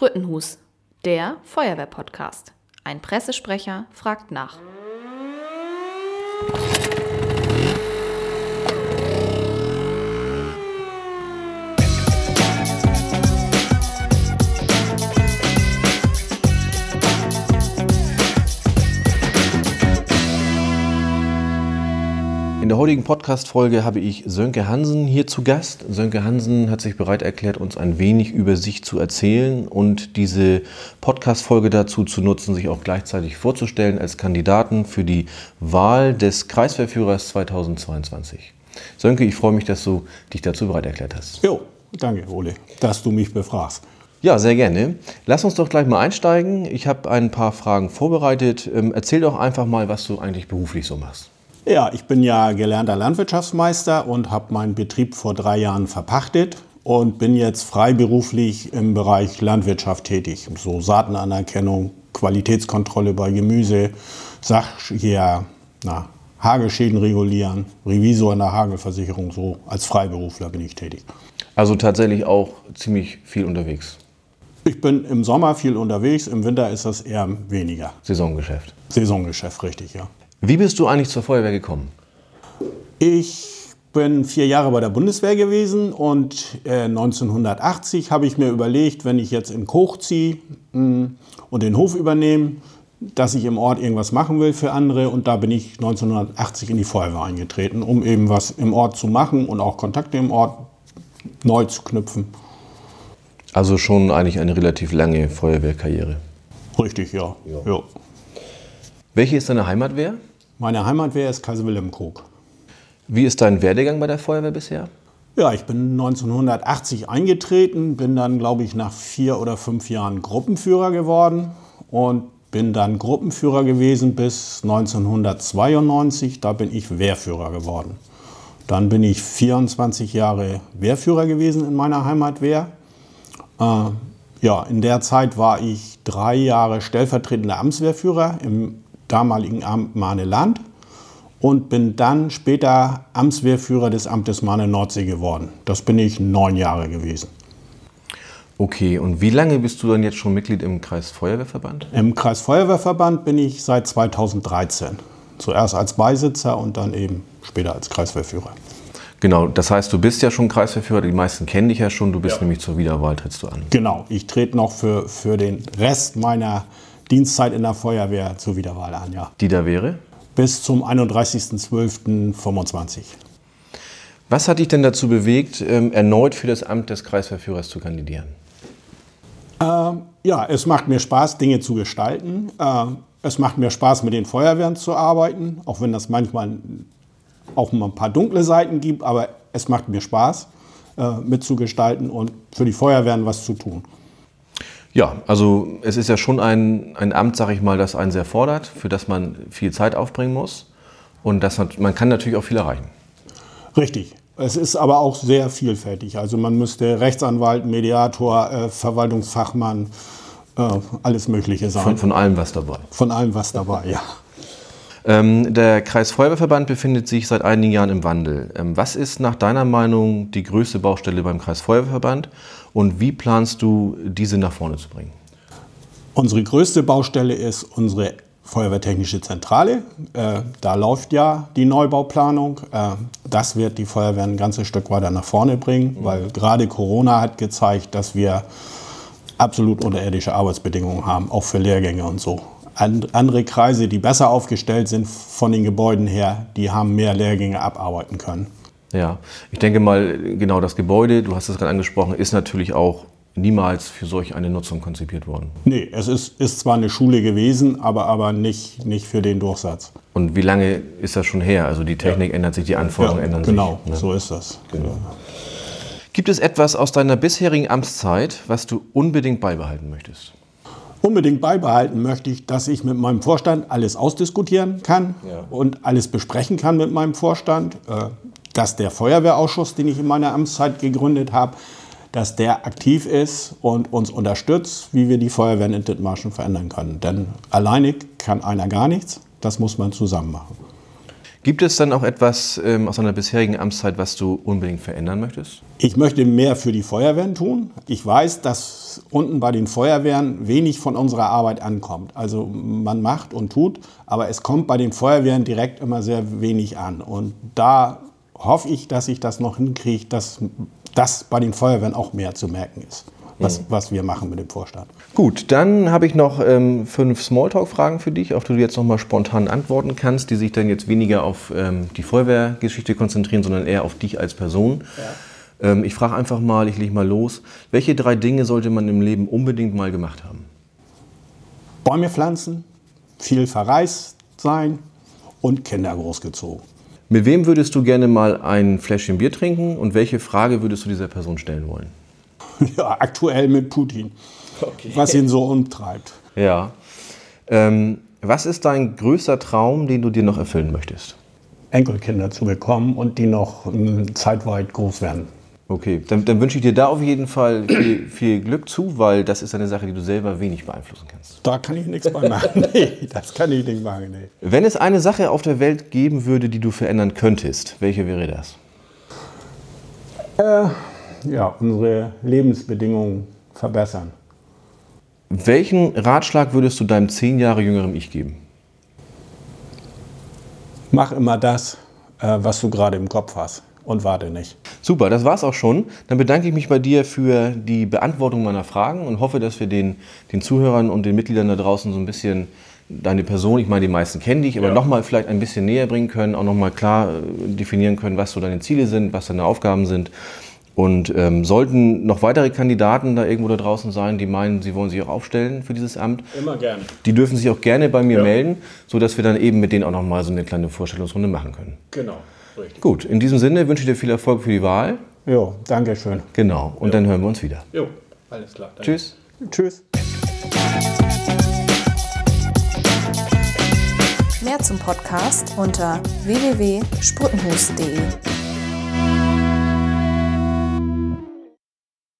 Sprüttenhus, der Feuerwehr-Podcast. Ein Pressesprecher fragt nach. Heutigen Podcast-Folge habe ich Sönke Hansen hier zu Gast. Sönke Hansen hat sich bereit erklärt, uns ein wenig über sich zu erzählen und diese Podcast-Folge dazu zu nutzen, sich auch gleichzeitig vorzustellen als Kandidaten für die Wahl des Kreisverführers 2022. Sönke, ich freue mich, dass du dich dazu bereit erklärt hast. Jo, danke, Ole, dass du mich befragst. Ja, sehr gerne. Lass uns doch gleich mal einsteigen. Ich habe ein paar Fragen vorbereitet. Ähm, erzähl doch einfach mal, was du eigentlich beruflich so machst. Ja, ich bin ja gelernter Landwirtschaftsmeister und habe meinen Betrieb vor drei Jahren verpachtet und bin jetzt freiberuflich im Bereich Landwirtschaft tätig. So Saatenanerkennung, Qualitätskontrolle bei Gemüse, Sach ja, na, Hagelschäden regulieren, Revisor in der Hagelversicherung, so als Freiberufler bin ich tätig. Also tatsächlich auch ziemlich viel unterwegs. Ich bin im Sommer viel unterwegs, im Winter ist das eher weniger. Saisongeschäft. Saisongeschäft, richtig, ja. Wie bist du eigentlich zur Feuerwehr gekommen? Ich bin vier Jahre bei der Bundeswehr gewesen und äh, 1980 habe ich mir überlegt, wenn ich jetzt in Koch ziehe mh, und den Hof übernehme, dass ich im Ort irgendwas machen will für andere. Und da bin ich 1980 in die Feuerwehr eingetreten, um eben was im Ort zu machen und auch Kontakte im Ort neu zu knüpfen. Also schon eigentlich eine relativ lange Feuerwehrkarriere. Richtig, ja. Ja. ja. Welche ist deine Heimatwehr? Meine Heimatwehr ist Kaiser Wilhelm Krug. Wie ist dein Werdegang bei der Feuerwehr bisher? Ja, ich bin 1980 eingetreten, bin dann, glaube ich, nach vier oder fünf Jahren Gruppenführer geworden und bin dann Gruppenführer gewesen bis 1992. Da bin ich Wehrführer geworden. Dann bin ich 24 Jahre Wehrführer gewesen in meiner Heimatwehr. Äh, ja, in der Zeit war ich drei Jahre stellvertretender Amtswehrführer im damaligen Amt Mahne-Land und bin dann später Amtswehrführer des Amtes Mahne-Nordsee geworden. Das bin ich neun Jahre gewesen. Okay, und wie lange bist du dann jetzt schon Mitglied im Kreisfeuerwehrverband? Im Kreisfeuerwehrverband bin ich seit 2013. Zuerst als Beisitzer und dann eben später als Kreiswehrführer. Genau, das heißt, du bist ja schon Kreisverführer, die meisten kennen dich ja schon, du bist Ja. nämlich zur Wiederwahl, trittst du an. Genau, ich trete noch für, für den Rest meiner Dienstzeit in der Feuerwehr zur Wiederwahl an, ja. Die da wäre? Bis zum 31.12.25. Was hat dich denn dazu bewegt, ähm, erneut für das Amt des Kreisverführers zu kandidieren? Ähm, ja, es macht mir Spaß, Dinge zu gestalten. Ähm, es macht mir Spaß, mit den Feuerwehren zu arbeiten, auch wenn das manchmal auch mal ein paar dunkle Seiten gibt, aber es macht mir Spaß, äh, mitzugestalten und für die Feuerwehren was zu tun. Ja, also es ist ja schon ein, ein Amt, sag ich mal, das einen sehr fordert, für das man viel Zeit aufbringen muss. Und das, hat- man kann natürlich auch viel erreichen. Richtig. Es ist aber auch sehr vielfältig. Also man müsste Rechtsanwalt, Mediator, äh, Verwaltungsfachmann, äh, alles Mögliche sein. Von, von allem was dabei. Von allem was dabei, ja. Ähm, der Kreisfeuerwehrverband befindet sich seit einigen Jahren im Wandel. Ähm, was ist nach deiner Meinung die größte Baustelle beim Kreisfeuerwehrverband und wie planst du, diese nach vorne zu bringen? Unsere größte Baustelle ist unsere Feuerwehrtechnische Zentrale. Äh, da läuft ja die Neubauplanung. Äh, das wird die Feuerwehr ein ganzes Stück weiter nach vorne bringen, weil gerade Corona hat gezeigt, dass wir absolut unterirdische Arbeitsbedingungen haben, auch für Lehrgänge und so. And, andere Kreise, die besser aufgestellt sind von den Gebäuden her, die haben mehr Lehrgänge abarbeiten können. Ja, ich denke mal, genau das Gebäude, du hast es gerade angesprochen, ist natürlich auch niemals für solch eine Nutzung konzipiert worden. Nee, es ist, ist zwar eine Schule gewesen, aber, aber nicht, nicht für den Durchsatz. Und wie lange ist das schon her? Also die Technik ändert sich, die Anforderungen ändern genau, sich. ne? so ist das. Gibt es etwas aus deiner bisherigen Amtszeit, was du unbedingt beibehalten möchtest? Unbedingt beibehalten möchte ich, dass ich mit meinem Vorstand alles ausdiskutieren kann Ja. und alles besprechen kann mit meinem Vorstand. Äh, Dass der Feuerwehrausschuss, den ich in meiner Amtszeit gegründet habe, dass der aktiv ist und uns unterstützt, wie wir die Feuerwehren in Dithmarschen verändern können. Denn alleine kann einer gar nichts, das muss man zusammen machen. Gibt es dann auch etwas ähm, aus deiner bisherigen Amtszeit, was du unbedingt verändern möchtest? Ich möchte mehr für die Feuerwehren tun. Ich weiß, dass unten bei den Feuerwehren wenig von unserer Arbeit ankommt. Also man macht und tut, aber es kommt bei den Feuerwehren direkt immer sehr wenig an. Und da hoffe ich, dass ich das noch hinkriege, dass das bei den Feuerwehren auch mehr zu merken ist was, was wir machen mit dem Vorstand. Gut, dann habe ich noch ähm, fünf Smalltalk-Fragen für dich, auf die du jetzt nochmal spontan antworten kannst, die sich dann jetzt weniger auf ähm, die Feuerwehrgeschichte konzentrieren, sondern eher auf dich als Person. Ja. Ähm, ich frage einfach mal, ich lege mal los. Welche drei Dinge sollte man im Leben unbedingt mal gemacht haben? Bäume pflanzen, viel verreist sein und Kinder großgezogen. Mit wem würdest du gerne mal ein Fläschchen Bier trinken und welche Frage würdest du dieser Person stellen wollen? Ja, aktuell mit Putin, okay. was ihn so umtreibt. Ja. Ähm, was ist dein größter Traum, den du dir noch erfüllen möchtest? Enkelkinder zu bekommen und die noch ähm, zeitweit groß werden. Okay, dann, dann, wünsche ich dir da auf jeden Fall viel, viel, Glück zu, weil das ist eine Sache, die du selber wenig beeinflussen kannst. Da kann ich nichts bei machen. nee, das kann ich nicht machen. Nee. Wenn es eine Sache auf der Welt geben würde, die du verändern könntest, welche wäre das? Äh, ja, unsere Lebensbedingungen verbessern. Welchen Ratschlag würdest du deinem zehn Jahre jüngeren Ich geben? Mach immer das, äh, was du gerade im Kopf hast und warte nicht. Super, das war's auch schon. Dann bedanke ich mich bei dir für die Beantwortung meiner Fragen und hoffe, dass wir den, den Zuhörern und den Mitgliedern da draußen so ein bisschen deine Person, ich meine, die meisten kennen dich, aber ja. nochmal vielleicht ein bisschen näher bringen können, auch nochmal klar äh, definieren können, was so deine Ziele sind, was deine Aufgaben sind. Und ähm, sollten noch weitere Kandidaten da irgendwo da draußen sein, die meinen, sie wollen sich auch aufstellen für dieses Amt, immer gerne. Die dürfen sich auch gerne bei mir ja. melden, sodass wir dann eben mit denen auch noch mal so eine kleine Vorstellungsrunde machen können. Genau, richtig. Gut, in diesem Sinne wünsche ich dir viel Erfolg für die Wahl. Jo, danke schön. Genau, und jo. dann hören wir uns wieder. Jo, alles klar. Danke. Tschüss. Tschüss. Mehr zum Podcast unter www.sprutenhus.de.